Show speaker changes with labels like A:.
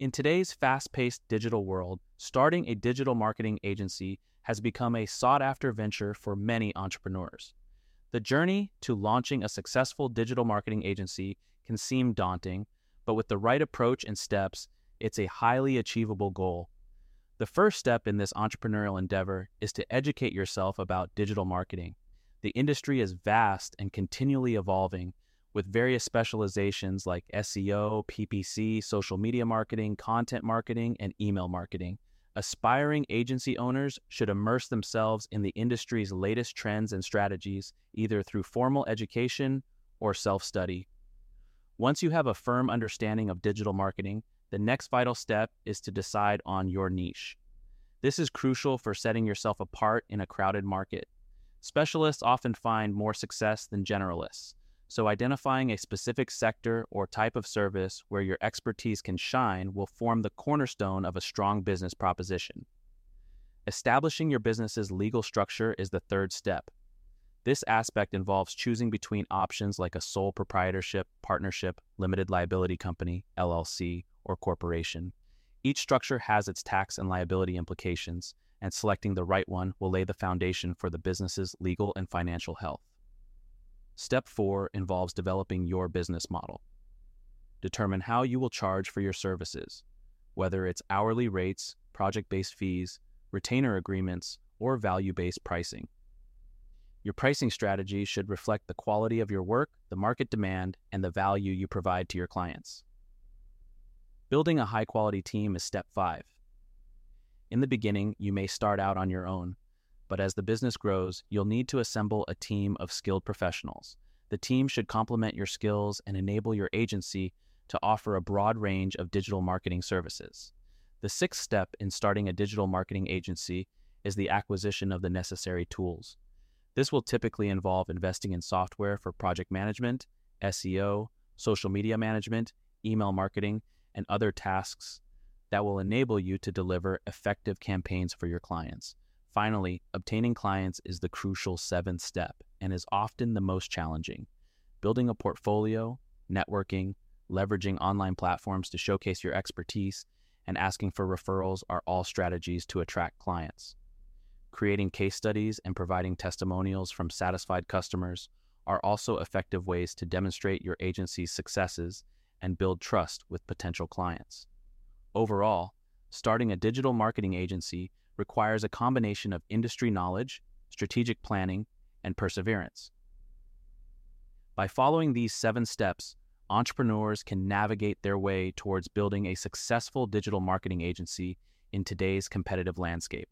A: In today's fast paced digital world, starting a digital marketing agency has become a sought after venture for many entrepreneurs. The journey to launching a successful digital marketing agency can seem daunting, but with the right approach and steps, it's a highly achievable goal. The first step in this entrepreneurial endeavor is to educate yourself about digital marketing. The industry is vast and continually evolving, with various specializations like SEO, PPC, social media marketing, content marketing, and email marketing. Aspiring agency owners should immerse themselves in the industry's latest trends and strategies, either through formal education or self study. Once you have a firm understanding of digital marketing, the next vital step is to decide on your niche. This is crucial for setting yourself apart in a crowded market. Specialists often find more success than generalists. So, identifying a specific sector or type of service where your expertise can shine will form the cornerstone of a strong business proposition. Establishing your business's legal structure is the third step. This aspect involves choosing between options like a sole proprietorship, partnership, limited liability company, LLC, or corporation. Each structure has its tax and liability implications, and selecting the right one will lay the foundation for the business's legal and financial health. Step four involves developing your business model. Determine how you will charge for your services, whether it's hourly rates, project based fees, retainer agreements, or value based pricing. Your pricing strategy should reflect the quality of your work, the market demand, and the value you provide to your clients. Building a high quality team is step five. In the beginning, you may start out on your own, but as the business grows, you'll need to assemble a team of skilled professionals. The team should complement your skills and enable your agency to offer a broad range of digital marketing services. The sixth step in starting a digital marketing agency is the acquisition of the necessary tools. This will typically involve investing in software for project management, SEO, social media management, email marketing, and other tasks that will enable you to deliver effective campaigns for your clients. Finally, obtaining clients is the crucial seventh step and is often the most challenging. Building a portfolio, networking, leveraging online platforms to showcase your expertise, and asking for referrals are all strategies to attract clients. Creating case studies and providing testimonials from satisfied customers are also effective ways to demonstrate your agency's successes and build trust with potential clients. Overall, starting a digital marketing agency requires a combination of industry knowledge, strategic planning, and perseverance. By following these seven steps, entrepreneurs can navigate their way towards building a successful digital marketing agency in today's competitive landscape.